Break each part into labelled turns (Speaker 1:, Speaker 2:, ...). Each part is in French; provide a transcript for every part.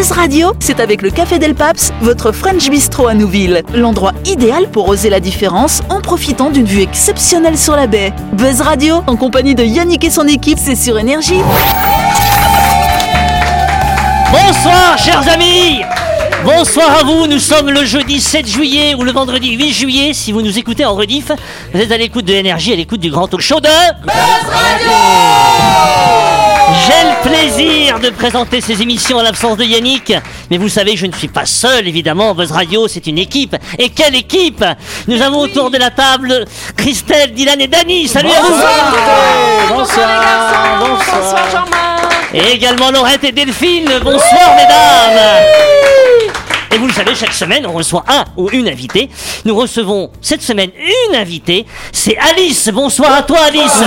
Speaker 1: Buzz Radio, c'est avec le Café Del Paps, votre French Bistro à Nouville. L'endroit idéal pour oser la différence en profitant d'une vue exceptionnelle sur la baie. Buzz Radio, en compagnie de Yannick et son équipe, c'est sur Énergie.
Speaker 2: Bonsoir, chers amis Bonsoir à vous, nous sommes le jeudi 7 juillet ou le vendredi 8 juillet. Si vous nous écoutez en rediff, vous êtes à l'écoute de l'énergie, à l'écoute du grand talk show de J'ai le plaisir de présenter ces émissions à l'absence de Yannick. Mais vous savez je ne suis pas seul, évidemment. Buzz Radio, c'est une équipe. Et quelle équipe Nous avons autour de la table Christelle, Dylan et Dany. Salut à vous
Speaker 3: Bonsoir, bonsoir Jean-Marc.
Speaker 2: Et également Laurette et Delphine. Bonsoir, mesdames. Et vous le savez, chaque semaine, on reçoit un ou une invitée. Nous recevons cette semaine une invitée. C'est Alice. Bonsoir à toi, Alice.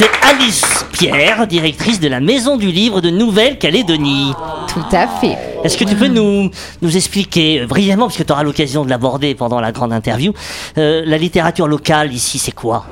Speaker 2: C'est Alice Pierre, directrice de la Maison du Livre de Nouvelle-Calédonie.
Speaker 4: Tout à fait.
Speaker 2: Est-ce que tu peux nous, nous expliquer euh, brièvement, puisque tu auras l'occasion de l'aborder pendant la grande interview, euh, la littérature locale ici, c'est quoi?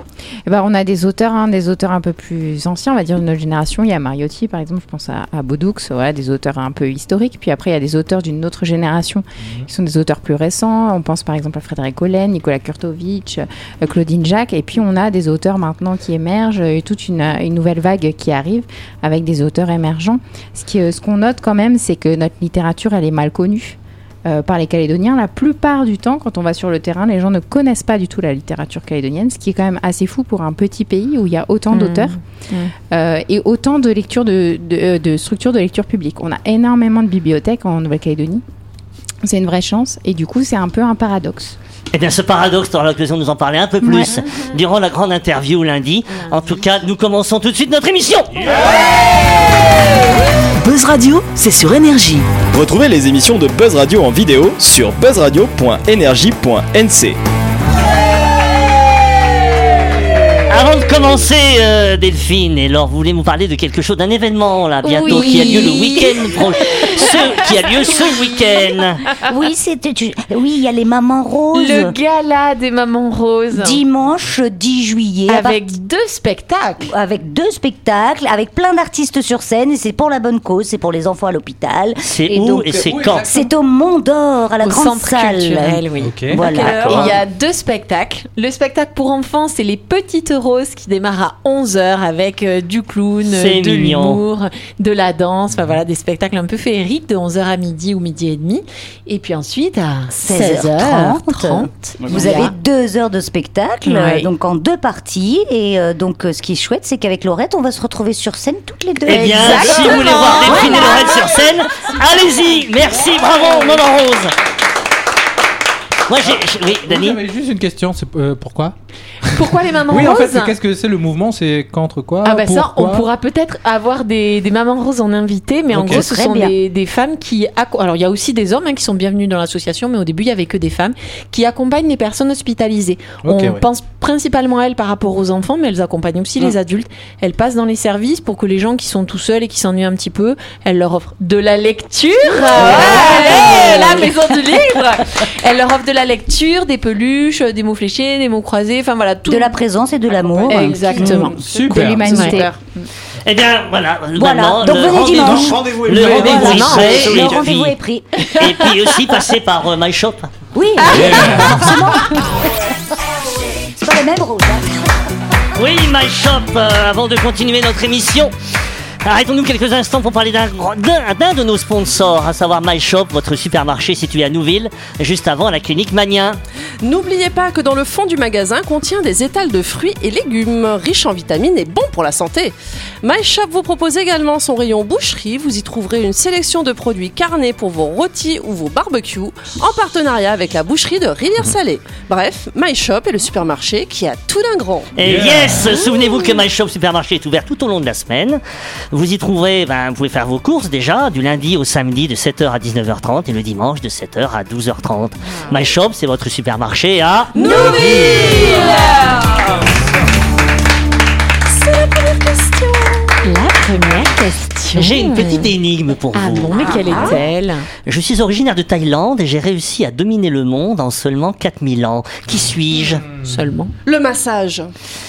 Speaker 4: Eh ben, on a des auteurs, hein, des auteurs un peu plus anciens, on va dire de notre génération. Il y a Mariotti, par exemple, je pense à, à Baudoux, voilà, des auteurs un peu historiques. Puis après, il y a des auteurs d'une autre génération qui sont des auteurs plus récents. On pense par exemple à Frédéric Hollen, Nicolas Kurtovitch, euh, Claudine Jacques. Et puis on a des auteurs maintenant qui émergent, et toute une, une nouvelle vague qui arrive avec des auteurs émergents. Ce qui, euh, ce qu'on note quand même, c'est que notre littérature, elle est mal connue. euh, par les Calédoniens. La plupart du temps, quand on va sur le terrain, les gens ne connaissent pas du tout la littérature calédonienne, ce qui est quand même assez fou pour un petit pays où il y a autant
Speaker 3: Mmh.
Speaker 4: d'auteurs euh, et autant de lectures de, de, de structures de lecture publique. On a énormément de bibliothèques en Nouvelle-Calédonie. C'est une vraie chance et du coup, c'est un peu un paradoxe.
Speaker 2: Eh bien, ce paradoxe, tu auras l'occasion de nous en parler un peu plus durant la grande interview lundi. En tout cas, nous commençons tout de suite notre émission.
Speaker 1: Buzz Radio, c'est sur Énergie.
Speaker 5: Retrouvez les émissions de Buzz Radio en vidéo sur buzzradio.energie.nc.
Speaker 2: Avant de commencer, euh, Delphine et Laure, vous voulez nous parler de quelque chose, d'un événement là bientôt
Speaker 3: Oui.
Speaker 2: qui a lieu le week-end prochain, ce qui a lieu ce week-end.
Speaker 6: Oui, c'était. Oui, il y a les mamans roses.
Speaker 3: Le gala des mamans roses.
Speaker 6: Dimanche 10 juillet.
Speaker 3: Avec deux spectacles.
Speaker 6: avec deux spectacles, avec plein d'artistes sur scène, et c'est pour la bonne cause, c'est pour les enfants à l'hôpital.
Speaker 2: C'est
Speaker 6: Et
Speaker 2: où
Speaker 6: donc,
Speaker 2: et c'est
Speaker 6: euh,
Speaker 2: quand
Speaker 6: C'est au Mont d'Or, à la
Speaker 3: Au
Speaker 6: grande
Speaker 3: centre
Speaker 6: salle.
Speaker 3: culturel, oui.
Speaker 6: Voilà.
Speaker 3: Et Il y a deux spectacles. Le spectacle pour enfants, c'est Les Petites Roses qui démarre à 11h avec euh, du clown, euh, de l'humour, de la danse, enfin voilà, des spectacles un peu féeriques de 11h à midi ou midi et demi. Et puis ensuite à
Speaker 6: 16h30.
Speaker 3: 16h30.
Speaker 6: Vous avez deux heures de spectacle,
Speaker 3: Ouais.
Speaker 6: euh, donc en deux parties. Et euh, donc, euh, ce qui est chouette, c'est qu'avec Laurette, on va se retrouver sur scène toutes les deux.
Speaker 2: Eh bien, si vous voulez voir Delphine et Lorette sur scène, allez-y. Merci, bravo, Maman Rose. Moi, j'ai. j'ai- Oui, Dani
Speaker 7: J'avais juste une question, c'est euh, pourquoi
Speaker 3: Pourquoi les mamans
Speaker 7: Oui, en fait,
Speaker 3: roses
Speaker 7: c'est- qu'est-ce que c'est le mouvement C'est contre quoi
Speaker 3: Ah bah ça, on
Speaker 7: Pourquoi
Speaker 3: pourra peut-être avoir des, des mamans roses en invité, mais en
Speaker 7: Ok.
Speaker 3: gros, ce
Speaker 6: Très
Speaker 3: sont
Speaker 6: bien.
Speaker 3: des, des femmes qui... acco- Alors, il y a aussi des hommes hein, qui sont bienvenus dans l'association, mais au début, il y avait que des femmes qui accompagnent les personnes hospitalisées.
Speaker 7: Ok,
Speaker 3: on
Speaker 7: ouais.
Speaker 3: pense principalement à elles par rapport aux enfants, mais elles accompagnent aussi les adultes. Elles passent dans les services pour que les gens qui sont tout seuls et qui s'ennuient un petit peu, elles leur offrent de la lecture. Ouais, la maison du livre Elles leur offrent de la lecture, des peluches, des mots fléchés, des mots croisés, enfin voilà, tout.
Speaker 6: De la présence et de l'amour.
Speaker 3: Exactement.
Speaker 7: Super.
Speaker 4: de l'humanité.
Speaker 2: Eh bien, voilà.
Speaker 6: Donc, venez dimanche.
Speaker 8: Rendez-vous est pris.
Speaker 2: rendez-vous est
Speaker 6: Le pris.
Speaker 2: Et puis aussi passer par euh, My Shop.
Speaker 6: Oui, forcément. C'est pas la même rose. hein.
Speaker 2: Oui, My Shop, euh, avant de continuer notre émission. Arrêtons-nous quelques instants pour parler d'un de nos sponsors, à savoir My Shop, votre supermarché situé à Nouville, juste avant la clinique Mania.
Speaker 9: N'oubliez pas que dans le fond du magasin contient des étals de fruits et légumes riches en vitamines et bons pour la santé. My Shop vous propose également son rayon boucherie. Vous y trouverez une sélection de produits carnés pour vos rôtis ou vos barbecues en partenariat avec la boucherie de Rivière-Salée. Bref, My Shop est le supermarché qui a tout d'un grand.
Speaker 2: Et yes, souvenez-vous que My Shop Supermarché est ouvert tout au long de la semaine. Vous y trouverez, ben, vous pouvez faire vos courses déjà, du lundi au samedi de 7h à 19h30 et le dimanche de 7h à 12h30. My Shop, c'est votre supermarché à
Speaker 3: La première question. question.
Speaker 2: J'ai une petite énigme pour
Speaker 3: Ah
Speaker 2: vous.
Speaker 3: bon, mais quelle est-elle?
Speaker 2: Je suis originaire de Thaïlande et j'ai réussi à dominer le monde en seulement 4000 ans. Qui suis-je?
Speaker 3: Seulement.
Speaker 9: Le massage.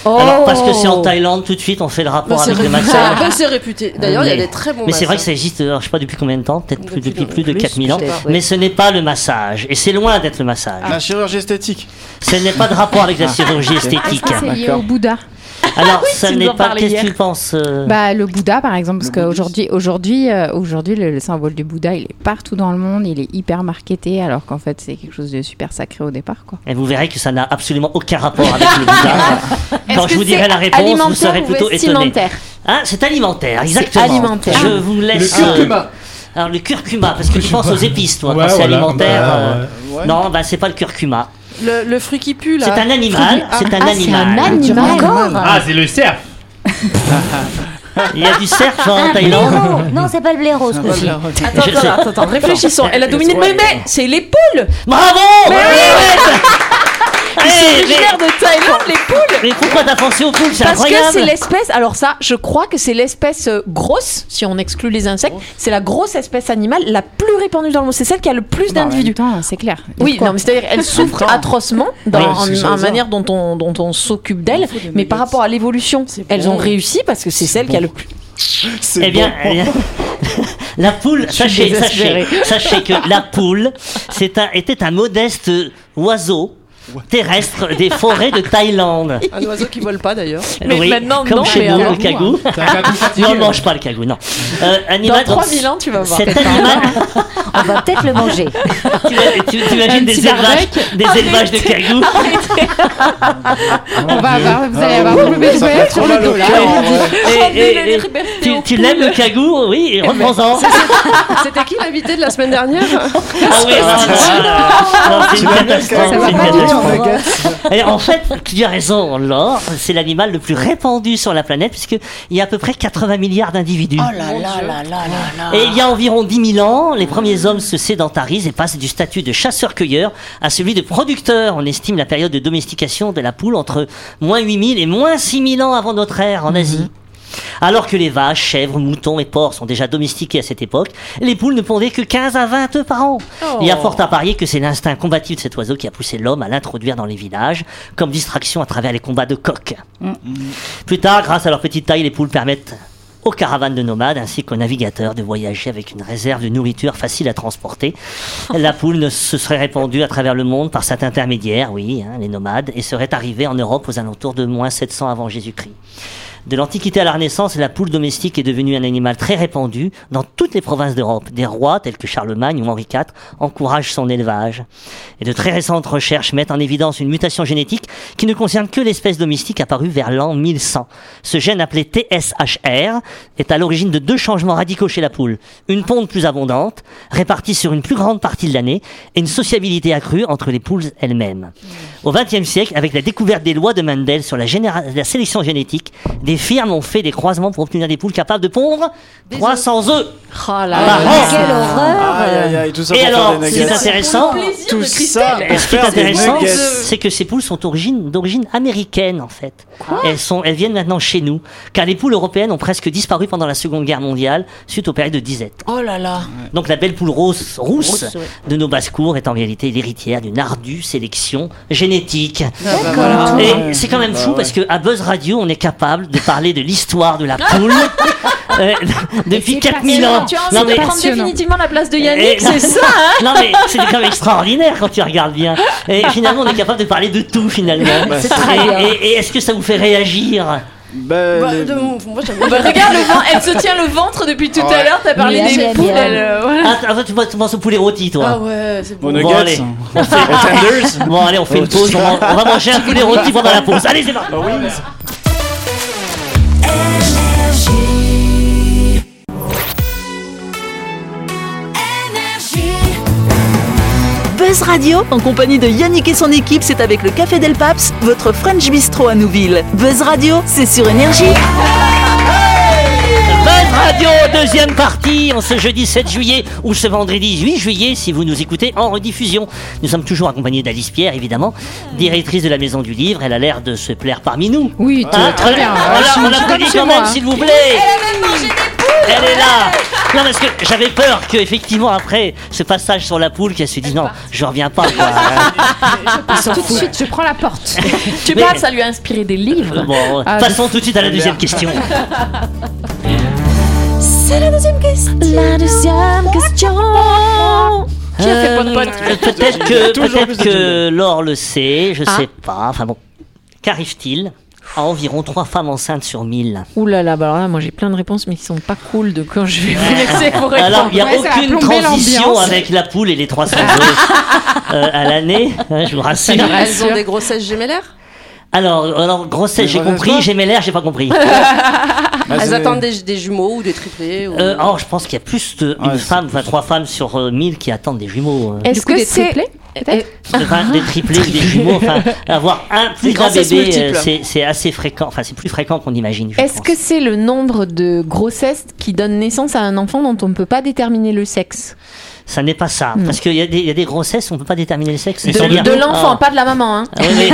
Speaker 2: Alors, parce que c'est en Thaïlande, tout de suite, on fait le
Speaker 9: Bah,
Speaker 2: rapport
Speaker 9: c'est
Speaker 2: avec le massage.
Speaker 9: Bah, c'est réputé. D'ailleurs, il y a
Speaker 2: Mais-
Speaker 9: des très bons
Speaker 2: Mais c'est vrai que ça existe, alors, je sais pas depuis combien de temps, peut-être
Speaker 9: Depuis
Speaker 2: depuis plus de
Speaker 9: plus,
Speaker 2: 4000 ans. Mais ce n'est pas le massage. Et c'est loin d'être le massage.
Speaker 8: La chirurgie esthétique.
Speaker 2: Ce n'est pas de rapport avec la chirurgie
Speaker 4: Est-ce
Speaker 2: esthétique.
Speaker 4: que c'est lié au Bouddha?
Speaker 2: Alors, ça n'est pas. Qu'est-ce que tu penses euh,
Speaker 4: Bah, le Bouddha, par exemple, parce qu'aujourd'hui, aujourd'hui, euh, aujourd'hui, le, le symbole du Bouddha, il est partout dans le monde, il est hyper marketé, alors qu'en fait, c'est quelque chose de super sacré au départ, quoi.
Speaker 2: Et vous verrez que ça n'a absolument aucun rapport avec le Bouddha. Quand je vous dirai la réponse, vous
Speaker 3: alimentaire
Speaker 2: serez plutôt étonné. Ah, c'est alimentaire, exactement.
Speaker 3: alimentaire.
Speaker 2: Je vous
Speaker 7: Le
Speaker 2: laisse.
Speaker 7: curcuma.
Speaker 2: euh, Alors le curcuma, parce que tu penses aux épices, toi.
Speaker 7: Ouais,
Speaker 2: quand c'est
Speaker 7: voilà,
Speaker 2: alimentaire.
Speaker 7: bah,
Speaker 2: euh,
Speaker 8: ouais.
Speaker 2: Non, bah c'est pas le curcuma.
Speaker 9: Le, le fruit qui pue, là.
Speaker 2: C'est un animal. C'est un
Speaker 4: Ah, c'est un
Speaker 2: animal.
Speaker 4: animal
Speaker 7: Ah, c'est le cerf.
Speaker 2: Il y a du cerf en
Speaker 6: Un
Speaker 2: Thaïlande.
Speaker 6: blaireau. Non, c'est pas le blaireau, ce coup-ci.
Speaker 3: Attends, attends, attends, attends, réfléchissons. Elle a dominé. Mais, mais c'est les poules
Speaker 2: Bravo Eh, mais,
Speaker 3: Originaire de Thaïlande, les poules
Speaker 2: mais pourquoi t'as pensé aux poules C'est
Speaker 3: Parce que c'est l'espèce. Alors, ça, je crois que c'est l'espèce euh, grosse, si on exclut les insectes, c'est la grosse espèce animale la plus répandue dans le monde. C'est celle qui a le plus
Speaker 4: Bah, en même
Speaker 3: d'individus.
Speaker 4: temps, c'est clair.
Speaker 3: Oui, non, mais c'est-à-dire elle souffre atrocement dans
Speaker 8: Oui,
Speaker 3: en,
Speaker 8: c'est ça,
Speaker 3: en
Speaker 8: ça.
Speaker 3: manière dont on, dont on s'occupe d'elle, mais par rapport à l'évolution, elles
Speaker 9: bon.
Speaker 3: ont réussi parce que c'est celle qui a le plus.
Speaker 8: C'est
Speaker 2: Eh bien, eh bien, la poule, sachez, sachez, sachez que la poule c'est un, était un modeste oiseau terrestre des forêts de Thaïlande.
Speaker 9: Un oiseau qui vole pas, d'ailleurs.
Speaker 3: Mais
Speaker 2: Oui,
Speaker 3: maintenant,
Speaker 2: comme
Speaker 3: non,
Speaker 2: chez
Speaker 3: mais
Speaker 2: nous,
Speaker 3: avant,
Speaker 2: le cagou.
Speaker 7: Cagou.
Speaker 2: Non, on ne mange pas le cagou, non. Euh,
Speaker 3: Dans
Speaker 2: animal, donc,
Speaker 3: 3000 ans, tu vas voir.
Speaker 2: Cet animal,
Speaker 6: On va peut-être le manger.
Speaker 2: tu, tu- tu imagines des élevages, des élevages de cagous.
Speaker 4: On va avoir, vous allez avoir
Speaker 8: mal au cœur, en vrai.
Speaker 2: Et- et- et- tu tu l'aimes le cagou Oui, et reprends-en.
Speaker 9: C'était qui l'invité de la semaine dernière?
Speaker 2: Ah oui, non, c'est une catastrophe. en fait, tu as raison, Laure, c'est l'animal le plus répandu sur la planète, puisqu'il y a à peu près 80 milliards d'individus.
Speaker 6: Oh là là là là là là.
Speaker 2: Et il y a environ 10 000 ans, les premiers hommes se sédentarisent et passent du statut de chasseur-cueilleur à celui de producteur. On estime la période de domestication de la poule entre moins 8 000 et moins 6 000 ans avant notre ère en Asie. Alors que les vaches, chèvres, moutons et porcs sont déjà domestiqués à cette époque, les poules ne pondaient que 15 à 20 œufs par an. Il y a fort à parier que c'est l'instinct combatif de cet oiseau qui a poussé l'homme à l'introduire dans les villages comme distraction à travers les combats de coqs. Plus tard, grâce à leur petite taille, les poules permettent aux caravanes de nomades ainsi qu'aux navigateurs de voyager avec une réserve de nourriture facile à transporter. La poule ne se serait répandue à travers le monde par cet intermédiaire, oui, hein, les nomades, et serait arrivée en Europe aux alentours de moins 700 avant Jésus-Christ. De l'Antiquité à la Renaissance, la poule domestique est devenue un animal très répandu dans toutes les provinces d'Europe. Des rois tels que Charlemagne ou Henri IV encouragent son élevage. Et de très récentes recherches mettent en évidence une mutation génétique qui ne concerne que l'espèce domestique apparue vers l'an 1100. Ce gène appelé TSHR est à l'origine de deux changements radicaux chez la poule. Une ponde plus abondante, répartie sur une plus grande partie de l'année, et une sociabilité accrue entre les poules elles-mêmes. Au XXe siècle, avec la découverte des lois de Mendel sur la, sélection génétique, firmes ont fait des croisements pour obtenir des poules capables de pondre 300 œufs
Speaker 3: Oh là
Speaker 2: par
Speaker 3: là.
Speaker 2: an.
Speaker 6: Quelle horreur
Speaker 8: Aïe, aïe, aïe, tout ça
Speaker 2: Et alors,
Speaker 8: des
Speaker 2: ce qui est
Speaker 8: nuggets.
Speaker 2: intéressant,
Speaker 8: Tout ça
Speaker 2: ce qui est intéressant, c'est que ces poules sont d'origine américaine en fait. elles sont, elles viennent maintenant chez nous, car les poules européennes ont presque disparu pendant la Seconde Guerre mondiale suite aux périodes de disette.
Speaker 3: Oh là là.
Speaker 2: Donc la belle poule rose, rousse
Speaker 6: Rousse, ouais.
Speaker 2: de nos basses-cours est en réalité l'héritière d'une ardue sélection génétique.
Speaker 6: D'accord.
Speaker 2: Et c'est quand même fou parce que à Buzz Radio, on est capable de parler de l'histoire de la poule euh, depuis
Speaker 4: c'est
Speaker 2: 4000 ans.
Speaker 3: Tu as
Speaker 2: Non,
Speaker 3: envie de
Speaker 2: mais-
Speaker 3: prendre définitivement la place de
Speaker 2: et-
Speaker 3: Yannick, c'est ça hein
Speaker 2: non mais c'est quand même extraordinaire quand tu regardes bien. Et finalement, on est capable de parler de tout finalement.
Speaker 8: Bah,
Speaker 6: C'est
Speaker 2: Et,
Speaker 6: bien.
Speaker 2: et- et est-ce que ça vous fait réagir
Speaker 8: Ben,
Speaker 9: Bah,
Speaker 8: les-
Speaker 9: de- Moi, j'aime
Speaker 3: Bah, Regarde le ventre, elle se tient le ventre depuis tout à l'heure, t'as parlé des poules, euh, voilà.
Speaker 2: Ah, toi, tu penses- tu penses au poulet rôti, toi
Speaker 9: Ah ouais, c'est bon.
Speaker 2: Bon, allez.
Speaker 8: On fait.
Speaker 2: Bon, allez, on fait
Speaker 8: Oh,
Speaker 2: une pause. On va, on va manger un poulet rôti pendant la pause. Allez, c'est parti.
Speaker 8: Bah oui,
Speaker 1: Buzz Radio, en compagnie de Yannick et son équipe, c'est avec le Café Del Paps, votre French Bistro à Nouville. Buzz Radio, c'est sur Énergie.
Speaker 2: Buzz Radio, deuxième partie, en ce jeudi 7 juillet ou ce vendredi 8 juillet, si vous nous écoutez en rediffusion. Nous sommes toujours accompagnés d'Alice Pierre, évidemment, directrice de la Maison du Livre. Elle a l'air de se plaire parmi nous.
Speaker 4: Oui,
Speaker 2: Hein,
Speaker 4: très bien.
Speaker 2: on,
Speaker 4: chez
Speaker 2: quand même, s'il vous plaît. Elle est là Non, parce que j'avais peur que, effectivement, après ce passage sur la poule, qu'elle se dise non, je reviens pas. Quoi.
Speaker 4: Tout de suite, je prends la porte.
Speaker 3: Tu
Speaker 2: Mais-
Speaker 3: ça lui a inspiré des livres.
Speaker 2: Bon,
Speaker 4: Ah,
Speaker 2: passons tout de suite à la deuxième question.
Speaker 3: C'est la deuxième question. La deuxième question. Qui a fait
Speaker 2: Euh,
Speaker 3: pote pote
Speaker 2: Peut-être que,
Speaker 8: Toujours
Speaker 2: peut-être
Speaker 8: plus de
Speaker 2: que. Laure le sait, je
Speaker 3: Ah.
Speaker 2: sais pas. Enfin bon, qu'arrive-t-il? À environ 3 femmes enceintes sur 1000
Speaker 3: Ouh là là, bah alors là, moi j'ai plein de réponses, mais qui sont pas cool de quand je vais vous laisser vous répondre.
Speaker 2: Alors, il n'y a
Speaker 4: Ouais,
Speaker 2: aucune transition avec la poule et les 300 œufs euh, à l'année, hein, je vous rassure.
Speaker 9: Elles ont des grossesses gémellaires?
Speaker 2: Alors, alors grossesse, j'ai compris, gémellaire, j'ai pas compris.
Speaker 8: Bah,
Speaker 9: Elles attendent des, des jumeaux ou des triplés ou...
Speaker 2: Euh, oh, je pense qu'il y a plus de
Speaker 8: Ouais,
Speaker 2: une femme, enfin trois femmes sur euh, 1000 qui attendent des jumeaux. euh.
Speaker 4: Est-ce que
Speaker 3: des
Speaker 4: c'est
Speaker 2: Enfin, des triplés ou des jumeaux, enfin, avoir un plus grand bébé, euh, c'est assez fréquent, enfin, c'est plus fréquent qu'on imagine.
Speaker 3: Est-ce que c'est le nombre de grossesses qui donnent naissance à un enfant dont on ne peut pas déterminer le sexe?
Speaker 2: Ça n'est pas ça, parce qu'il y, a des- il y a des grossesses, on peut pas déterminer le sexe.
Speaker 3: De, de l'enfant,
Speaker 2: Ah.
Speaker 3: pas de la maman. Hein.
Speaker 2: Ah oui.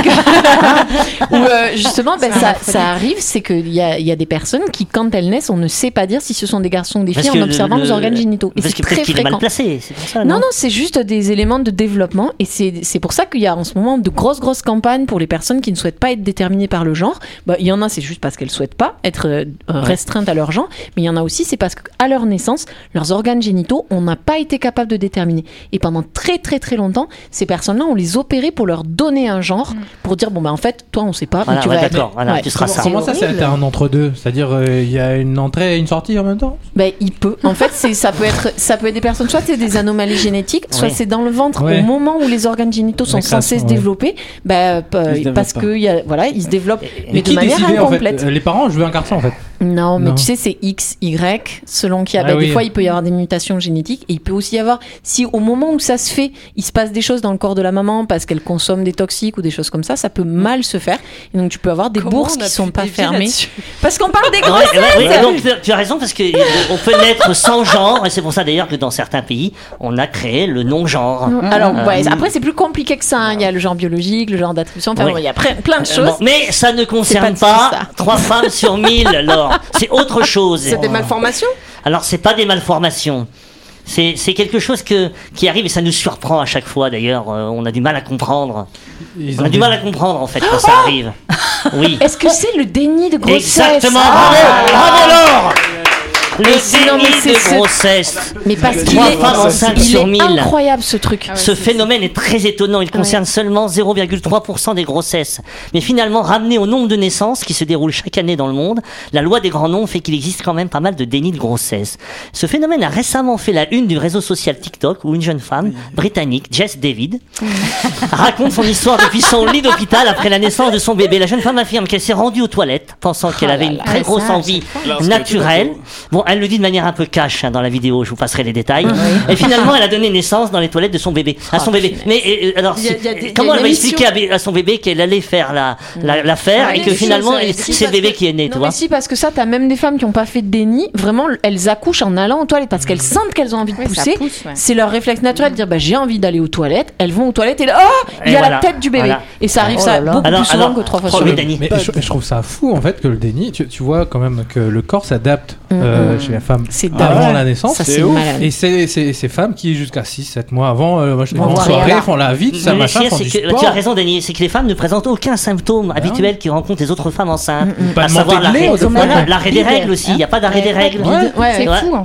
Speaker 3: Ou euh, justement, ben, ça, ça arrive, c'est qu'il y a, il y a des personnes qui, quand elles naissent, on ne sait pas dire si ce sont des garçons ou des filles en observant
Speaker 2: le-
Speaker 3: les organes génitaux. Et
Speaker 2: Parce
Speaker 3: c'est
Speaker 2: que
Speaker 3: très
Speaker 2: peut-être qu'il est mal placé, c'est pour ça.
Speaker 3: Non, non, c'est juste des éléments de développement et c'est pour ça qu'il y a en ce moment de grosses, grosses campagnes pour les personnes qui ne souhaitent pas être déterminées par le genre. Bah, il y en a, c'est juste parce qu'elles souhaitent pas être euh, restreintes à leur genre, mais il y en a aussi, c'est parce qu'à leur naissance, leurs organes génitaux, on n'a pas été capable de déterminer. Et pendant très, très, très longtemps, ces personnes-là, on les opérait pour leur donner un genre, pour dire, bon, bah, en fait, toi, on sait pas,
Speaker 2: Voilà,
Speaker 3: mais tu
Speaker 2: ouais,
Speaker 3: vas être-
Speaker 2: d'accord, voilà,
Speaker 3: Ouais.
Speaker 2: tu seras ça.
Speaker 7: Comment ça, c'est un entre-deux C'est-à-dire, euh, il y a une entrée et une sortie en même temps?
Speaker 3: Ben, il peut. En fait, c'est ça peut être ça peut être des personnes soit c'est des anomalies génétiques, soit
Speaker 2: Oui.
Speaker 3: c'est dans le ventre
Speaker 7: Ouais.
Speaker 3: au moment où les organes génitaux sont censés se développer, ben
Speaker 8: développent
Speaker 3: parce que il y a voilà, ils se développent mais de manière
Speaker 7: décidait, en fait
Speaker 3: incomplète.
Speaker 7: Euh, Les parents, je veux un garçon en fait.
Speaker 3: Non, mais
Speaker 7: Non.
Speaker 3: tu sais c'est X Y selon qu'il y a
Speaker 7: Ah
Speaker 3: ben, des fois il peut y avoir des mutations génétiques et il peut aussi y avoir si au moment où ça se fait, il se passe des choses dans le corps de la maman parce qu'elle consomme des toxiques ou des choses comme ça, ça peut mal se faire et donc tu peux avoir des
Speaker 9: Comment
Speaker 3: bourses qui sont
Speaker 9: pu
Speaker 3: pas fermées parce qu'on parle des
Speaker 2: Ouais,
Speaker 3: grosses
Speaker 2: ouais, ouais, donc tu- tu as raison parce que euh, peut naître sans genre et c'est pour ça d'ailleurs que dans certains pays on a créé le non-genre.
Speaker 3: Alors,
Speaker 2: Euh,
Speaker 3: ouais, après, c'est plus compliqué que ça. hein. Il y a le genre biologique, le genre d'attribution. Enfin,
Speaker 2: Oui.
Speaker 3: bon, il y a plein, de
Speaker 2: Euh,
Speaker 3: choses.
Speaker 2: bon, mais ça ne concerne
Speaker 3: pas
Speaker 2: pas
Speaker 3: ça.
Speaker 2: 3 femmes sur 1000, c'est autre chose.
Speaker 9: C'est des malformations
Speaker 2: Alors c'est pas des malformations. C'est c'est quelque chose que, qui arrive et ça nous surprend à chaque fois d'ailleurs. Euh, on a du mal à comprendre.
Speaker 7: Ils
Speaker 2: On a du mal à comprendre en fait quand ça arrive. Oui.
Speaker 3: Est-ce que c'est le déni de grossesse
Speaker 2: Exactement,
Speaker 3: Ah
Speaker 2: bravo, bravo Laure Le
Speaker 3: non, mais
Speaker 2: déni
Speaker 3: c'est
Speaker 2: de
Speaker 3: ce-
Speaker 2: grossesse.
Speaker 3: Mais parce qu'il
Speaker 2: Trois
Speaker 3: est,
Speaker 2: femmes enceintes
Speaker 3: il
Speaker 2: sur
Speaker 3: est
Speaker 2: 1000.
Speaker 3: incroyable ce truc.
Speaker 2: Ce phénomène est très étonnant. Il concerne seulement 0,3% des grossesses. Mais finalement, ramené au nombre de naissances qui se déroulent chaque année dans le monde, la loi des grands nombres fait qu'il existe quand même pas mal de déni de grossesse. Ce phénomène a récemment fait la une du réseau social TikTok où une jeune femme britannique, Jess David, raconte son histoire depuis son lit d'hôpital après la naissance de son bébé. La jeune femme affirme qu'elle s'est rendue aux toilettes pensant qu'elle avait une très grosse envie naturelle. Bon, elle le dit de manière un peu cash hein, dans la vidéo, je vous passerai les détails. Et finalement, elle a donné naissance dans les toilettes de son bébé, à son bébé. Mais euh, alors,
Speaker 9: Il y a-
Speaker 2: si-
Speaker 9: il y a des- il y a
Speaker 2: comment elle va expliquer à, son bébé qu'elle allait faire la la- l'affaire
Speaker 3: Ouais,
Speaker 2: et que finalement, c'est le bébé qui est né, tu
Speaker 3: Non,
Speaker 2: vois
Speaker 3: mais si, parce que ça, t'as même des femmes qui n'ont pas fait de déni. Vraiment, elles accouchent en allant aux toilettes parce qu'elles sentent qu'elles ont envie de pousser.
Speaker 4: pousse, ouais.
Speaker 3: C'est leur réflexe naturel de dire bah, j'ai envie d'aller aux toilettes. Elles vont aux toilettes et là, oh, il y a
Speaker 2: voilà.
Speaker 3: la tête du bébé.
Speaker 2: Voilà.
Speaker 3: Et ça arrive
Speaker 6: Oh
Speaker 3: ça beaucoup
Speaker 2: Alors-
Speaker 3: plus souvent
Speaker 2: alors,
Speaker 3: que trois fois sur.
Speaker 2: Dani.
Speaker 7: Mais je, je trouve ça fou en fait que le déni, tu, tu vois quand même que le corps s'adapte euh,
Speaker 3: Mm, mm.
Speaker 7: chez la femme
Speaker 3: C'est
Speaker 7: avant la naissance.
Speaker 3: Ça.
Speaker 7: Et c'est c'est- ces femmes qui, jusqu'à 6-7 mois avant, euh, moi, je soirée, font la vie, tout ça, machin, font du sport.
Speaker 2: tu as raison, Dany, c'est que les femmes ne présentent aucun symptôme habituel qui rencontrent les autres femmes enceintes.
Speaker 7: Pas
Speaker 2: à savoir l'arrêt voilà, des règles aussi. Il n'y a pas d'arrêt des règles.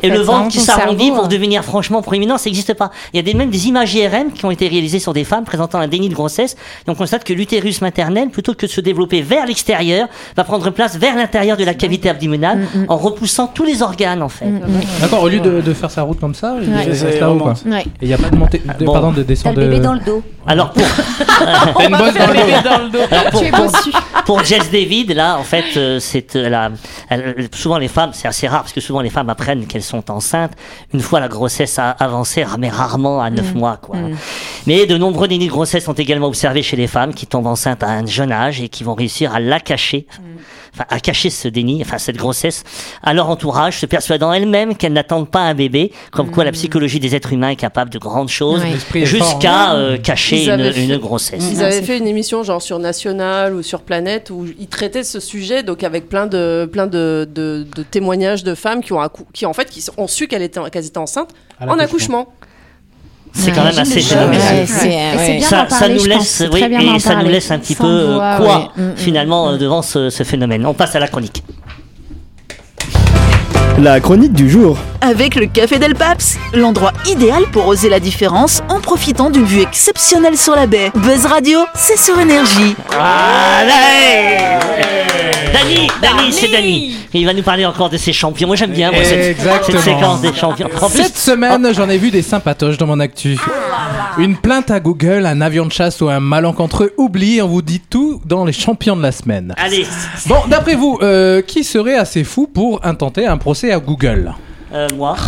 Speaker 2: Et le ventre qui s'arrondit pour
Speaker 4: euh,
Speaker 2: devenir franchement proéminent, ça n'existe pas. Il y a des, même des images IRM qui ont été réalisées sur des femmes présentant un déni de grossesse. Et on constate que l'utérus maternel, plutôt que de se développer vers l'extérieur, va prendre place vers l'intérieur de la cavité abdominale
Speaker 3: Mm,
Speaker 2: en repoussant tous les organes en fait.
Speaker 7: D'accord, au lieu de, de faire sa route comme ça, il
Speaker 3: Ouais.
Speaker 7: reste là-haut quoi.
Speaker 3: Ouais.
Speaker 7: Et il n'y a pas de montée, de,
Speaker 2: Bon.
Speaker 7: pardon, de
Speaker 6: T'as
Speaker 7: descente
Speaker 6: le
Speaker 7: de.
Speaker 6: bébé dans le dos.
Speaker 2: Alors pour,
Speaker 7: T'as une bosse dans le dos.
Speaker 2: alors pour,
Speaker 4: Tu es
Speaker 2: pour-
Speaker 4: bossu.
Speaker 2: pour Jess David, là, en fait, euh, c'est euh, la- elle- souvent les femmes, c'est assez rare parce que souvent les femmes apprennent qu'elles sont enceintes une fois la grossesse a avancé, mais rarement à 9 mois, quoi. Mais de nombreux dénis de grossesse sont également observés chez les femmes qui tombent enceintes à un jeune âge et qui vont réussir à la cacher enfin, a caché ce déni, enfin cette grossesse, à leur entourage, se persuadant elles-mêmes qu'elles n'attendent pas un bébé, comme quoi la psychologie des êtres humains est capable de grandes choses, jusqu'à euh, cacher une,
Speaker 9: avaient fait-
Speaker 2: une grossesse.
Speaker 9: Ils avaient fait une émission genre sur National ou sur Planète où ils traitaient ce sujet donc avec plein de plein de, de, de témoignages de femmes qui ont accou- qui en fait qui ont su qu'elles étaient qu'elles étaient enceintes
Speaker 7: À
Speaker 9: en accouchement.
Speaker 2: C'est quand même assez phénoménal.
Speaker 4: ouais.
Speaker 2: ça, ça nous laisse, oui, et ça nous laisse un petit peu euh, quoi
Speaker 4: ouais. Mm, mm,
Speaker 2: finalement euh, devant ce, ce phénomène. On passe à la chronique.
Speaker 5: La chronique du jour.
Speaker 1: Avec le Café Del Paps, l'endroit idéal pour oser la différence en profitant d'une vue exceptionnelle sur la baie. Buzz Radio, c'est sur énergie.
Speaker 2: Allez Dani, Dani, c'est Dani. Il va nous parler encore de ses champions. Moi j'aime bien moi, cette,
Speaker 7: Exactement.
Speaker 2: cette séquence des champions. En plus,
Speaker 7: Cette semaine, j'en ai vu des sympatoches dans mon actu. Une plainte à Google, un avion de chasse ou un malencontreux oubli, on vous dit tout dans les champions de la semaine.
Speaker 2: allez,
Speaker 7: Bon, d'après vous, euh, qui serait assez fou pour intenter un procès à Google
Speaker 2: euh, moi.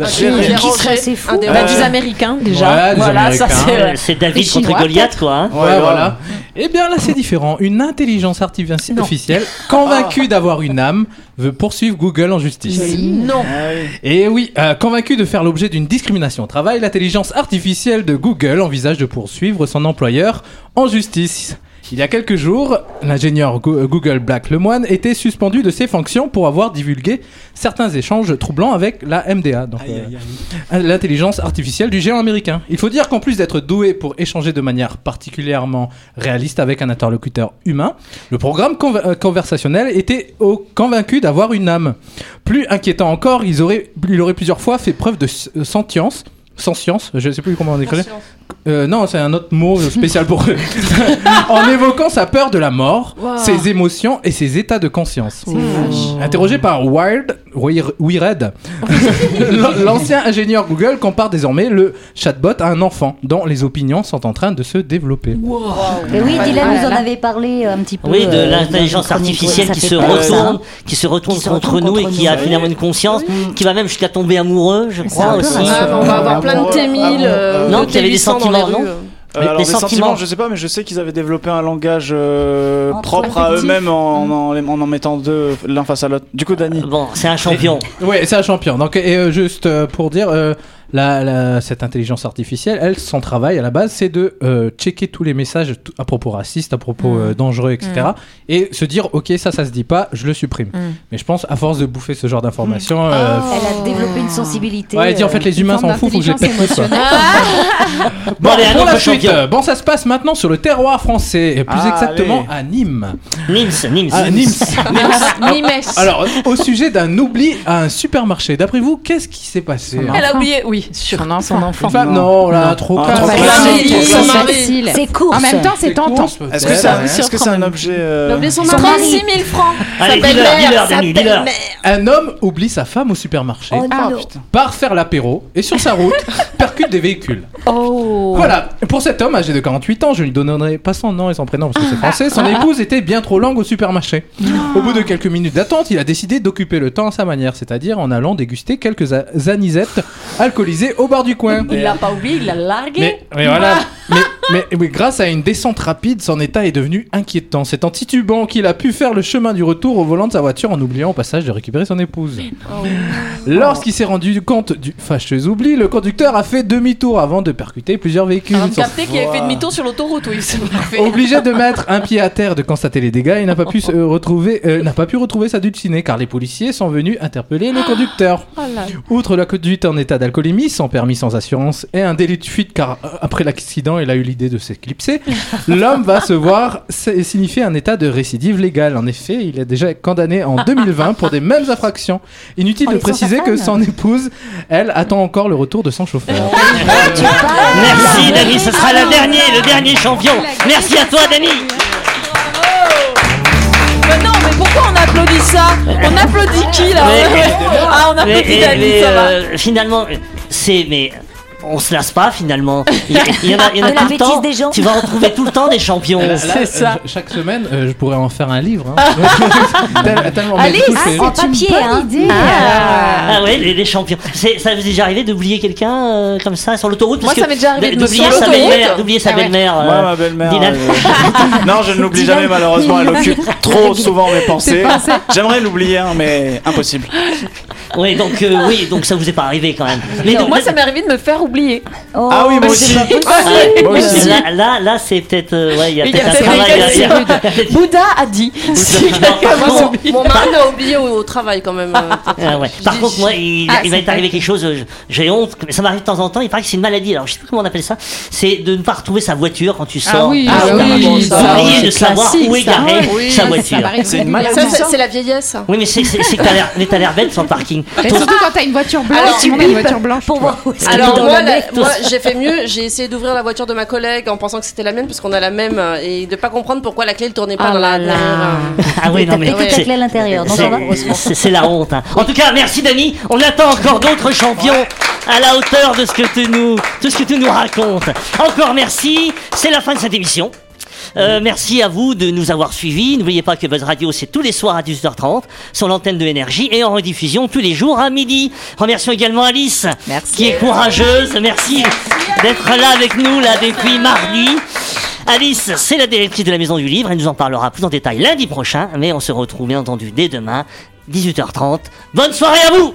Speaker 9: Un
Speaker 6: Qui
Speaker 9: dérangé,
Speaker 6: serait fou
Speaker 3: Bah, des Américains déjà.
Speaker 7: Ouais,
Speaker 3: voilà, ça
Speaker 7: Américains.
Speaker 3: c'est.
Speaker 2: Euh, c'est David contre
Speaker 3: Chinois,
Speaker 2: Goliath quoi. hein.
Speaker 7: Ouais, voilà. Eh bien là, c'est différent. Une intelligence artificielle convaincue d'avoir une âme veut poursuivre Google en justice.
Speaker 3: Non.
Speaker 8: Ah.
Speaker 7: Et oui, euh, convaincu de faire l'objet d'une discrimination au travail, l'intelligence artificielle de Google envisage de poursuivre son employeur en justice. Il y a quelques jours, l'ingénieur euh, Google Black Lemoine était suspendu de ses fonctions pour avoir divulgué certains échanges troublants avec la MDA, donc euh, l'intelligence artificielle du géant américain. Il faut dire qu'en plus d'être doué pour échanger de manière particulièrement réaliste avec un interlocuteur humain, le programme euh, conversationnel était au- convaincu d'avoir une âme. Plus inquiétant encore, ils auraient- il aurait plusieurs fois fait preuve de sentience. Sentience, je ne sais plus comment on écrit. Euh, non, c'est un autre mot spécial pour eux. en évoquant sa peur de la mort, ses émotions et ses états de conscience. Interrogé par Wired, Wire- Wired, l'ancien ingénieur Google compare désormais le chatbot à un enfant dont les opinions sont en train de se développer.
Speaker 6: Mais oui, Dylan
Speaker 4: Ah
Speaker 6: nous
Speaker 4: là
Speaker 6: en avait parlé un petit peu.
Speaker 2: Oui, de
Speaker 6: euh,
Speaker 2: l'intelligence artificielle qui se retourne, qui se retourne
Speaker 6: Qui se
Speaker 2: contre nous et qui a
Speaker 6: nous.
Speaker 2: finalement une conscience, qui va même jusqu'à tomber amoureux, je crois aussi.
Speaker 9: Ah, on va avoir plein de T1000 euh,
Speaker 2: Non, y avait des
Speaker 9: T800 dans les
Speaker 2: sentiments,
Speaker 9: rues,
Speaker 2: non
Speaker 9: euh.
Speaker 8: Euh,
Speaker 2: Les-
Speaker 8: alors
Speaker 2: les
Speaker 8: des
Speaker 2: sentiments.
Speaker 8: sentiments, je sais pas, mais je sais qu'ils avaient développé un langage euh, propre à eux-mêmes en, en, en en mettant deux l'un face à l'autre. Du coup, Dani.
Speaker 2: Bon, c'est un champion.
Speaker 7: Ouais, c'est un champion. Donc, et euh, juste euh, pour dire, euh, la, la- cette intelligence artificielle, elle, son travail à la base, c'est de euh, checker tous les messages à propos racistes, à propos euh, dangereux, etc. Et se dire, ok, ça, ça se dit pas, je le supprime.
Speaker 3: Mm.
Speaker 7: Mais je pense, à force de bouffer ce genre d'informations, euh,
Speaker 6: Elle a développé une sensibilité.
Speaker 7: ouais, elle dit en fait, les humains s'en foutent, faut que je les pète tous. Bon,
Speaker 2: allez,
Speaker 7: pour la suite, bon, ça se passe maintenant sur le terroir français, et plus
Speaker 8: Ah,
Speaker 7: exactement
Speaker 8: allez.
Speaker 7: à Nîmes.
Speaker 2: Nims, Nims.
Speaker 7: À Nîmes.
Speaker 3: Nimes.
Speaker 7: Alors, au sujet d'un oubli à un supermarché, d'après vous, qu'est-ce qui s'est passé hein
Speaker 3: Elle a oublié, oui, sur
Speaker 4: Son, en- son enfant.
Speaker 7: Femme Non, là, trop
Speaker 8: Ah.
Speaker 6: C'est course.
Speaker 4: En même temps, c'est tentant.
Speaker 8: Est-ce que c'est un, objet euh,
Speaker 9: L'objet son
Speaker 6: Son
Speaker 9: mari.
Speaker 6: mari.
Speaker 3: 36 000 francs.
Speaker 2: Allez,
Speaker 3: Sa
Speaker 2: dis-leur,
Speaker 3: belle-mère,
Speaker 7: Un homme oublie sa femme au supermarché,
Speaker 6: Oh
Speaker 8: Ah
Speaker 6: non.
Speaker 8: putain.
Speaker 7: part faire l'apéro et sur sa route percute des véhicules.
Speaker 3: Oh.
Speaker 7: Voilà, pour cet homme âgé de 48 ans, je ne lui donnerai pas son nom et son prénom parce que c'est français, son épouse était bien trop longue au supermarché. Au bout de quelques minutes d'attente, il a décidé d'occuper le temps à sa manière, c'est-à-dire en allant déguster quelques a- anisettes alcoolisées au bar du coin.
Speaker 3: Il l'a pas oublié, il l'a largué.
Speaker 7: Mais, mais voilà, mais, mais, mais grâce à une descente rapide, son état est devenu inquiétant. C'est en titubant qu'il a pu faire le chemin du retour au volant de sa voiture en oubliant au passage de récupérer son épouse. Lorsqu'il s'est rendu compte du fâcheux oubli, le conducteur a fait demi-tour avant de percuter plusieurs véhicules.
Speaker 3: On a
Speaker 7: Son-
Speaker 3: capté qu'il avait fait demi-tour sur l'autoroute, oui.
Speaker 7: Obligé de mettre un pied à terre de constater les dégâts, il n'a pas pu se retrouver, euh, n'a pas pu retrouver sa dulcinée car les policiers sont venus interpeller le conducteur.
Speaker 3: Oh.
Speaker 7: Outre la conduite en état d'alcoolémie, sans permis, sans assurance et un délit de fuite car euh, après l'accident, il a eu l'idée de s'éclipser, l'homme va se voir signifier un état de récidive légale. En effet, il est déjà condamné en 2020 pour des mêmes infractions. Inutile
Speaker 6: Oh,
Speaker 7: de préciser que son épouse, elle, attend encore le retour de son chauffeur.
Speaker 2: Merci, Dani. Ce sera le dernier, le dernier champion. Merci à toi, Dani.
Speaker 3: Mais non, mais pourquoi on applaudit ça? On applaudit qui là?
Speaker 2: Mais-
Speaker 3: Ah, on applaudit
Speaker 2: mais-
Speaker 3: Dani,
Speaker 2: mais,
Speaker 3: ça va.
Speaker 2: euh, finalement, c'est mais on se lasse pas finalement. Il y, a- il y en a, il y en a
Speaker 6: De la
Speaker 2: tout le temps.
Speaker 6: bêtise des gens.
Speaker 2: Tu vas en trouver tout le temps des champions.
Speaker 7: Là, là,
Speaker 3: C'est ça.
Speaker 7: euh, Chaque semaine, euh, je pourrais en faire un livre. hein. Tellement- du coup, c'est-
Speaker 6: En papier, hein.
Speaker 4: idée.
Speaker 2: Ah ouais, les, les champions. C'est- Ça vous est déjà arrivé d'oublier quelqu'un euh, comme ça sur l'autoroute?
Speaker 3: Moi, ça m'est déjà arrivé de me
Speaker 2: d'oublier sa belle-mère, d'oublier sa
Speaker 3: Ah
Speaker 2: belle-mère.
Speaker 8: Moi,
Speaker 2: euh,
Speaker 8: ma belle-mère. Euh, non, je ne l'oublie jamais, malheureusement. Elle occupe trop souvent mes pensées. J'aimerais l'oublier, hein, mais impossible.
Speaker 2: Oui, donc euh, oui, donc ça vous est pas arrivé quand même. Mais
Speaker 3: moi, ça m'est arrivé de me faire oublier.
Speaker 6: Oh,
Speaker 8: Ah oui, moi
Speaker 6: mais
Speaker 8: aussi.
Speaker 6: pas.
Speaker 2: Ah.
Speaker 8: Moi aussi.
Speaker 2: Là, là, là, c'est peut-être, euh, ouais, il y a peut-être un travail.
Speaker 3: Bouddha a dit. Si.
Speaker 9: Mon mari m'a oublié au, au travail quand même. euh,
Speaker 2: Ah ouais. Par contre, moi, il,
Speaker 4: Ah,
Speaker 2: il va arrivé quelque chose, euh, j'ai honte, mais ça m'arrive de temps en temps, il paraît que c'est une maladie, alors je sais plus comment on appelle ça, c'est de ne pas retrouver sa voiture quand tu sors.
Speaker 4: Ah oui,
Speaker 3: Ah oui,
Speaker 4: oui,
Speaker 3: ça,
Speaker 2: Oublier de savoir où est
Speaker 3: ça.
Speaker 2: garée sa
Speaker 9: ça
Speaker 2: voiture.
Speaker 8: C'est une maladie.
Speaker 9: C'est- la vieillesse.
Speaker 2: Oui, mais c'est que t'as l'air- bête sur le parking.
Speaker 4: Surtout quand t'as une voiture blanche.
Speaker 6: Pour est
Speaker 9: Alors moi,
Speaker 6: la
Speaker 9: la- moi j'ai fait mieux, j'ai essayé d'ouvrir la voiture de ma collègue en pensant que c'était la mienne parce qu'on a la même euh, et de pas comprendre pourquoi la clé ne tournait pas
Speaker 3: Ah
Speaker 9: dans
Speaker 3: là
Speaker 9: la
Speaker 3: là.
Speaker 2: Ah oui, non mais
Speaker 6: ta
Speaker 2: c'est-
Speaker 6: clé à l'intérieur,
Speaker 2: c'est- la honte. hein. En tout cas, merci Dani. On attend encore d'autres champions à la hauteur de ce que tu nous, de ce que tu nous racontes. Encore merci. C'est la fin de cette émission. Euh, merci à vous de nous avoir suivis. N'oubliez pas que Buzz Radio, c'est tous les soirs à 18h30 sur l'antenne de Énergie et en rediffusion tous les jours à midi. Remercions également Alice,
Speaker 4: Merci.
Speaker 2: qui est courageuse. Merci, d'être là avec nous là depuis mardi. Alice, c'est la directrice de la Maison du Livre. Elle nous en parlera plus en détail lundi prochain. Mais on se retrouve bien entendu dès demain, 18h30. Bonne soirée à vous